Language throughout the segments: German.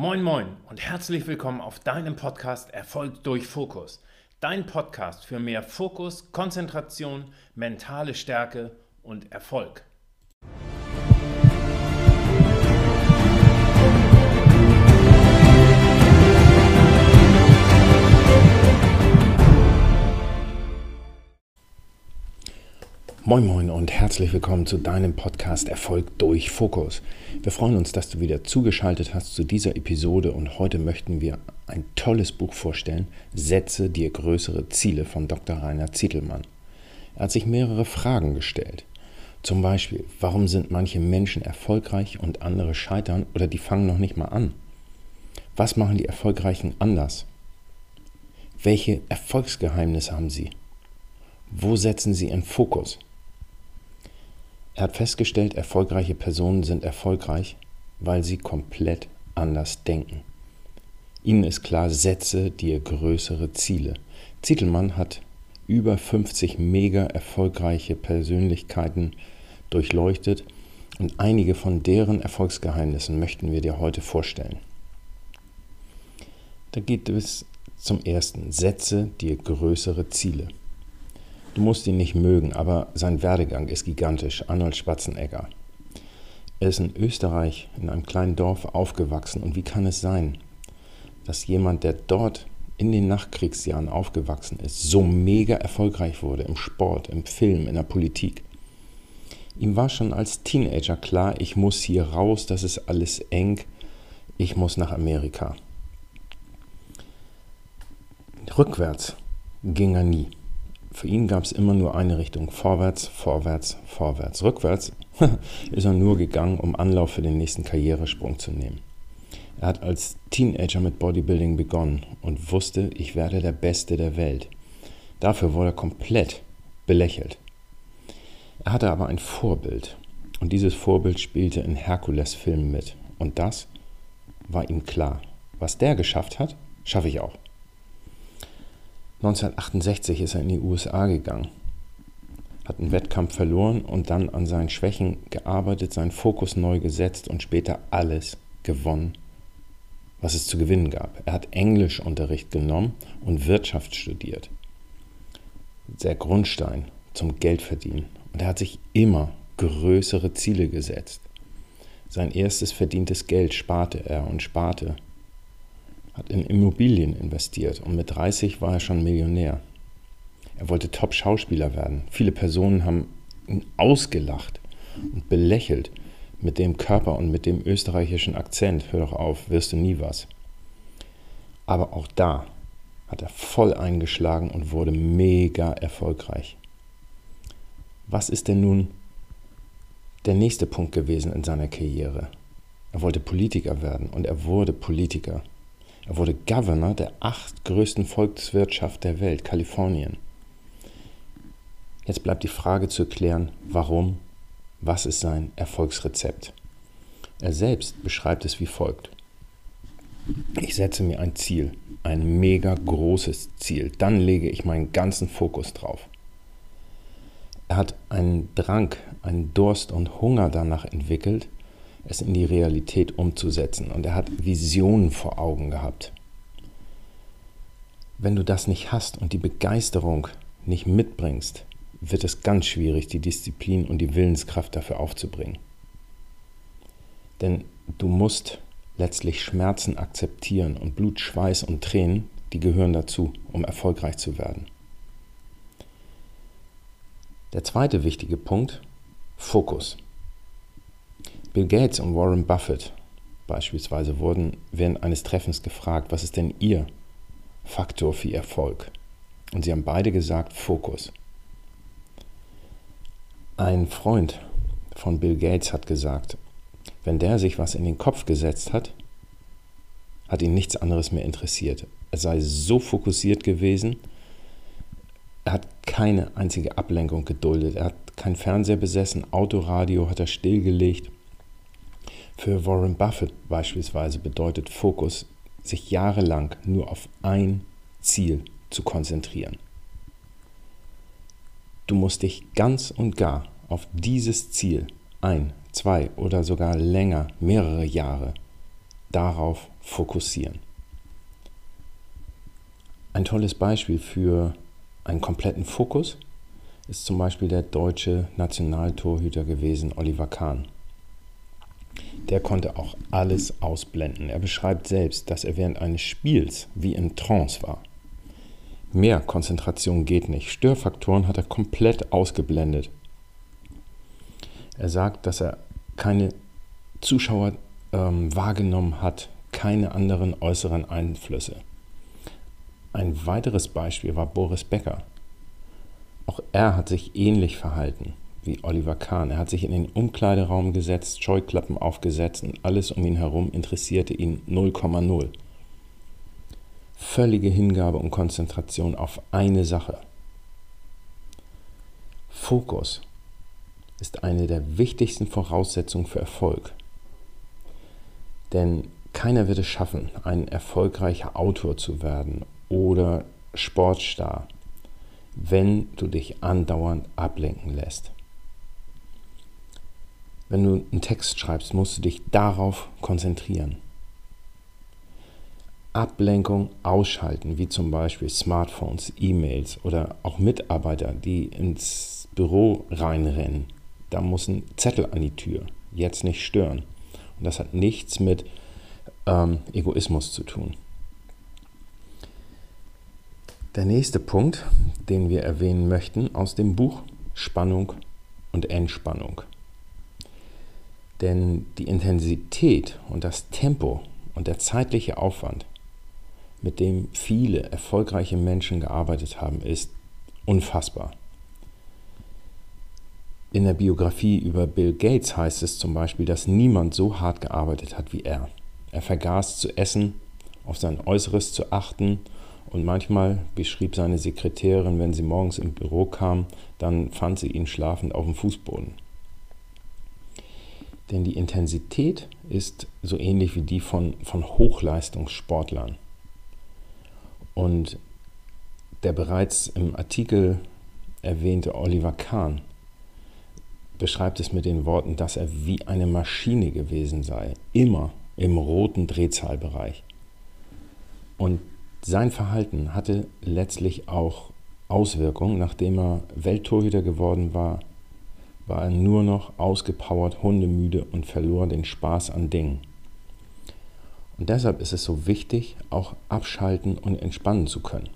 Moin moin und herzlich willkommen auf deinem Podcast Erfolg durch Fokus. Dein Podcast für mehr Fokus, Konzentration, mentale Stärke und Erfolg. Moin Moin und herzlich willkommen zu deinem Podcast Erfolg durch Fokus. Wir freuen uns, dass du wieder zugeschaltet hast zu dieser Episode und heute möchten wir ein tolles Buch vorstellen, Setze dir größere Ziele von Dr. Rainer Zietelmann. Er hat sich mehrere Fragen gestellt. Zum Beispiel, warum sind manche Menschen erfolgreich und andere scheitern oder die fangen noch nicht mal an? Was machen die Erfolgreichen anders? Welche Erfolgsgeheimnisse haben sie? Wo setzen sie ihren Fokus? Er hat festgestellt, erfolgreiche Personen sind erfolgreich, weil sie komplett anders denken. Ihnen ist klar, setze dir größere Ziele. Zietelmann hat über 50 mega erfolgreiche Persönlichkeiten durchleuchtet und einige von deren Erfolgsgeheimnissen möchten wir dir heute vorstellen. Da geht es zum ersten, setze dir größere Ziele. Du musst ihn nicht mögen, aber sein Werdegang ist gigantisch. Arnold Schwarzenegger. Er ist in Österreich in einem kleinen Dorf aufgewachsen. Und wie kann es sein, dass jemand, der dort in den Nachkriegsjahren aufgewachsen ist, so mega erfolgreich wurde im Sport, im Film, in der Politik? Ihm war schon als Teenager klar, ich muss hier raus, das ist alles eng, ich muss nach Amerika. Rückwärts ging er nie. Für ihn gab es immer nur eine Richtung, vorwärts, vorwärts, vorwärts. Rückwärts ist er nur gegangen, um Anlauf für den nächsten Karrieresprung zu nehmen. Er hat als Teenager mit Bodybuilding begonnen und wusste, ich werde der Beste der Welt. Dafür wurde er komplett belächelt. Er hatte aber ein Vorbild und dieses Vorbild spielte in Herkules-Filmen mit. Und das war ihm klar. Was der geschafft hat, schaffe ich auch. 1968 ist er in die USA gegangen, hat einen Wettkampf verloren und dann an seinen Schwächen gearbeitet, seinen Fokus neu gesetzt und später alles gewonnen, was es zu gewinnen gab. Er hat Englischunterricht genommen und Wirtschaft studiert. Der Grundstein zum Geldverdienen. Und er hat sich immer größere Ziele gesetzt. Sein erstes verdientes Geld sparte er und sparte hat in Immobilien investiert und mit 30 war er schon Millionär. Er wollte Top-Schauspieler werden. Viele Personen haben ihn ausgelacht und belächelt mit dem Körper und mit dem österreichischen Akzent. Hör doch auf, wirst du nie was. Aber auch da hat er voll eingeschlagen und wurde mega erfolgreich. Was ist denn nun der nächste Punkt gewesen in seiner Karriere? Er wollte Politiker werden und er wurde Politiker. Er wurde Governor der acht größten Volkswirtschaft der Welt, Kalifornien. Jetzt bleibt die Frage zu klären, warum, was ist sein Erfolgsrezept? Er selbst beschreibt es wie folgt. Ich setze mir ein Ziel, ein mega großes Ziel, dann lege ich meinen ganzen Fokus drauf. Er hat einen Drang, einen Durst und Hunger danach entwickelt, es in die Realität umzusetzen. Und er hat Visionen vor Augen gehabt. Wenn du das nicht hast und die Begeisterung nicht mitbringst, wird es ganz schwierig, die Disziplin und die Willenskraft dafür aufzubringen. Denn du musst letztlich Schmerzen akzeptieren und Blut, Schweiß und Tränen, die gehören dazu, um erfolgreich zu werden. Der zweite wichtige Punkt, Fokus. Bill Gates und Warren Buffett beispielsweise wurden während eines Treffens gefragt, was ist denn Ihr Faktor für Erfolg? Und sie haben beide gesagt, Fokus. Ein Freund von Bill Gates hat gesagt, wenn der sich was in den Kopf gesetzt hat, hat ihn nichts anderes mehr interessiert. Er sei so fokussiert gewesen, er hat keine einzige Ablenkung geduldet. Er hat kein Fernseher besessen, Autoradio hat er stillgelegt. Für Warren Buffett beispielsweise bedeutet Fokus, sich jahrelang nur auf ein Ziel zu konzentrieren. Du musst dich ganz und gar auf dieses Ziel ein, zwei oder sogar länger, mehrere Jahre darauf fokussieren. Ein tolles Beispiel für einen kompletten Fokus ist zum Beispiel der deutsche Nationaltorhüter gewesen, Oliver Kahn. Der konnte auch alles ausblenden. Er beschreibt selbst, dass er während eines Spiels wie in Trance war. Mehr Konzentration geht nicht. Störfaktoren hat er komplett ausgeblendet. Er sagt, dass er keine Zuschauer ähm, wahrgenommen hat, keine anderen äußeren Einflüsse. Ein weiteres Beispiel war Boris Becker. Auch er hat sich ähnlich verhalten wie Oliver Kahn. Er hat sich in den Umkleideraum gesetzt, Scheuklappen aufgesetzt und alles um ihn herum interessierte ihn 0,0. Völlige Hingabe und Konzentration auf eine Sache. Fokus ist eine der wichtigsten Voraussetzungen für Erfolg. Denn keiner wird es schaffen, ein erfolgreicher Autor zu werden oder Sportstar, wenn du dich andauernd ablenken lässt. Wenn du einen Text schreibst, musst du dich darauf konzentrieren. Ablenkung ausschalten, wie zum Beispiel Smartphones, E-Mails oder auch Mitarbeiter, die ins Büro reinrennen. Da muss ein Zettel an die Tür. Jetzt nicht stören. Und das hat nichts mit ähm, Egoismus zu tun. Der nächste Punkt, den wir erwähnen möchten aus dem Buch Spannung und Entspannung. Denn die Intensität und das Tempo und der zeitliche Aufwand, mit dem viele erfolgreiche Menschen gearbeitet haben, ist unfassbar. In der Biografie über Bill Gates heißt es zum Beispiel, dass niemand so hart gearbeitet hat wie er. Er vergaß zu essen, auf sein Äußeres zu achten und manchmal beschrieb seine Sekretärin, wenn sie morgens im Büro kam, dann fand sie ihn schlafend auf dem Fußboden. Denn die Intensität ist so ähnlich wie die von, von Hochleistungssportlern. Und der bereits im Artikel erwähnte Oliver Kahn beschreibt es mit den Worten, dass er wie eine Maschine gewesen sei, immer im roten Drehzahlbereich. Und sein Verhalten hatte letztlich auch Auswirkungen, nachdem er Welttorhüter geworden war, war er nur noch ausgepowert, hundemüde und verlor den Spaß an Dingen. Und deshalb ist es so wichtig, auch abschalten und entspannen zu können.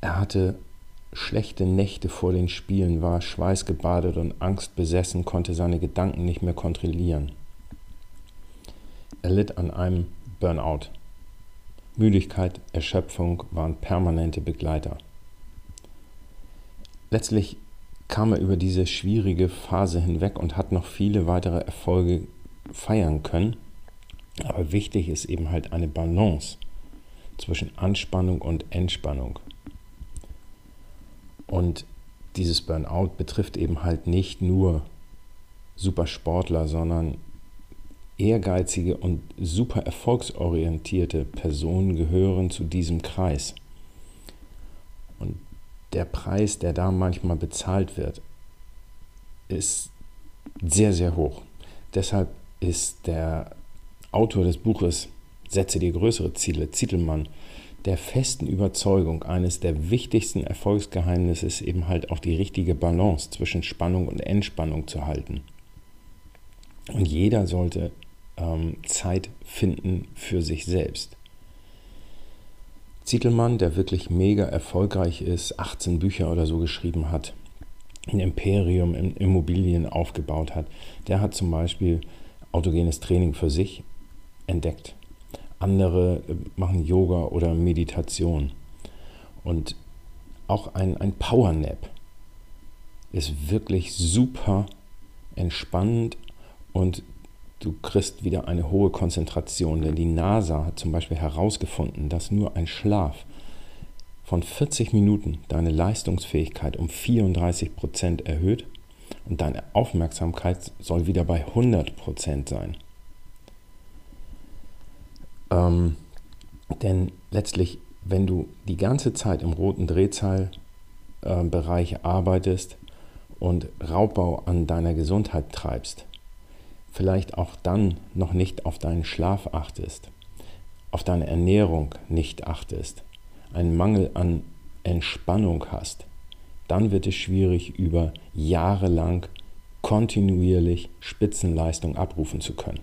Er hatte schlechte Nächte vor den Spielen, war schweißgebadet und angstbesessen, konnte seine Gedanken nicht mehr kontrollieren. Er litt an einem Burnout. Müdigkeit, Erschöpfung waren permanente Begleiter. Letztlich kam er über diese schwierige Phase hinweg und hat noch viele weitere Erfolge feiern können. Aber wichtig ist eben halt eine Balance zwischen Anspannung und Entspannung. Und dieses Burnout betrifft eben halt nicht nur Supersportler, sondern ehrgeizige und super erfolgsorientierte Personen gehören zu diesem Kreis. Der Preis, der da manchmal bezahlt wird, ist sehr, sehr hoch. Deshalb ist der Autor des Buches Setze dir größere Ziele, Zitelmann, der festen Überzeugung, eines der wichtigsten Erfolgsgeheimnisse ist eben halt auch die richtige Balance zwischen Spannung und Entspannung zu halten. Und jeder sollte ähm, Zeit finden für sich selbst. Zietelmann, der wirklich mega erfolgreich ist, 18 Bücher oder so geschrieben hat, ein Imperium in Immobilien aufgebaut hat, der hat zum Beispiel autogenes Training für sich entdeckt. Andere äh, machen Yoga oder Meditation. Und auch ein, ein Power Nap ist wirklich super entspannend und du kriegst wieder eine hohe Konzentration. Denn die NASA hat zum Beispiel herausgefunden, dass nur ein Schlaf von 40 Minuten deine Leistungsfähigkeit um 34 Prozent erhöht und deine Aufmerksamkeit soll wieder bei 100 Prozent sein. Ähm, denn letztlich, wenn du die ganze Zeit im roten Drehzahlbereich äh, arbeitest und Raubbau an deiner Gesundheit treibst, vielleicht auch dann noch nicht auf deinen Schlaf achtest, auf deine Ernährung nicht achtest, einen Mangel an Entspannung hast, dann wird es schwierig, über Jahre lang kontinuierlich Spitzenleistung abrufen zu können.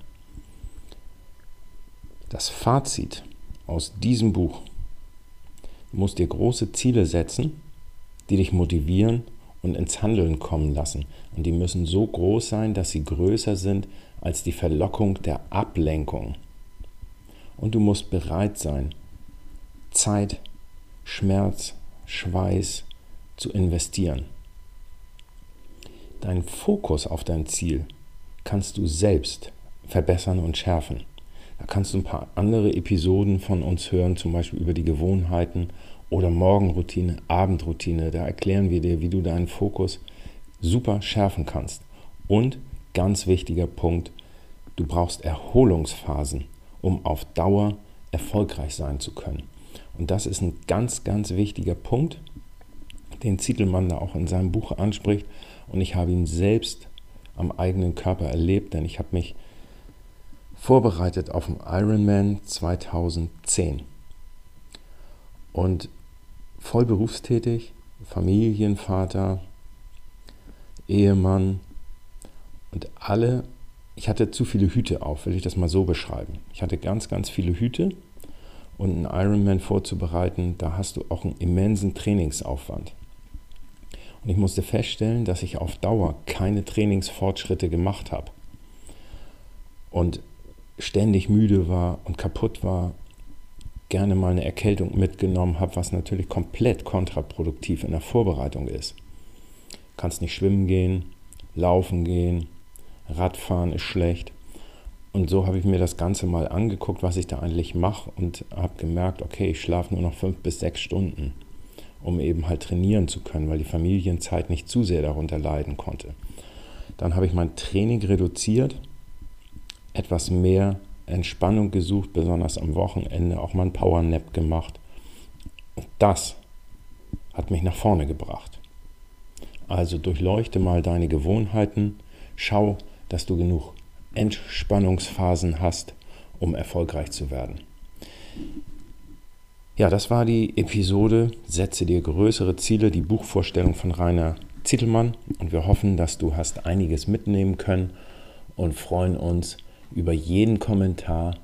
Das Fazit aus diesem Buch, du musst dir große Ziele setzen, die dich motivieren und ins Handeln kommen lassen. Und die müssen so groß sein, dass sie größer sind als die Verlockung der Ablenkung. Und du musst bereit sein, Zeit, Schmerz, Schweiß zu investieren. Deinen Fokus auf dein Ziel kannst du selbst verbessern und schärfen. Da kannst du ein paar andere Episoden von uns hören, zum Beispiel über die Gewohnheiten oder Morgenroutine, Abendroutine. Da erklären wir dir, wie du deinen Fokus super schärfen kannst. Und ganz wichtiger Punkt, du brauchst Erholungsphasen, um auf Dauer erfolgreich sein zu können. Und das ist ein ganz, ganz wichtiger Punkt, den Zietelmann da auch in seinem Buch anspricht. Und ich habe ihn selbst am eigenen Körper erlebt, denn ich habe mich vorbereitet auf den Ironman 2010. Und voll berufstätig, Familienvater, Ehemann und alle, ich hatte zu viele Hüte auf, will ich das mal so beschreiben. Ich hatte ganz, ganz viele Hüte und einen Ironman vorzubereiten, da hast du auch einen immensen Trainingsaufwand. Und ich musste feststellen, dass ich auf Dauer keine Trainingsfortschritte gemacht habe. Und ständig müde war und kaputt war, gerne mal eine Erkältung mitgenommen habe, was natürlich komplett kontraproduktiv in der Vorbereitung ist. Du kannst nicht schwimmen gehen, laufen gehen, Radfahren ist schlecht. Und so habe ich mir das Ganze mal angeguckt, was ich da eigentlich mache und habe gemerkt, okay, ich schlafe nur noch fünf bis sechs Stunden, um eben halt trainieren zu können, weil die Familienzeit nicht zu sehr darunter leiden konnte. Dann habe ich mein Training reduziert etwas mehr Entspannung gesucht, besonders am Wochenende auch mal ein Powernap gemacht. Und das hat mich nach vorne gebracht. Also durchleuchte mal deine Gewohnheiten, schau, dass du genug Entspannungsphasen hast, um erfolgreich zu werden. Ja, das war die Episode Setze dir größere Ziele, die Buchvorstellung von Rainer Zittelmann. Und wir hoffen, dass du hast einiges mitnehmen können und freuen uns, über jeden Kommentar,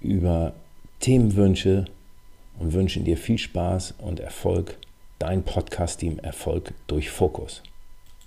über Themenwünsche und wünschen dir viel Spaß und Erfolg. Dein Podcast-Team Erfolg durch Fokus.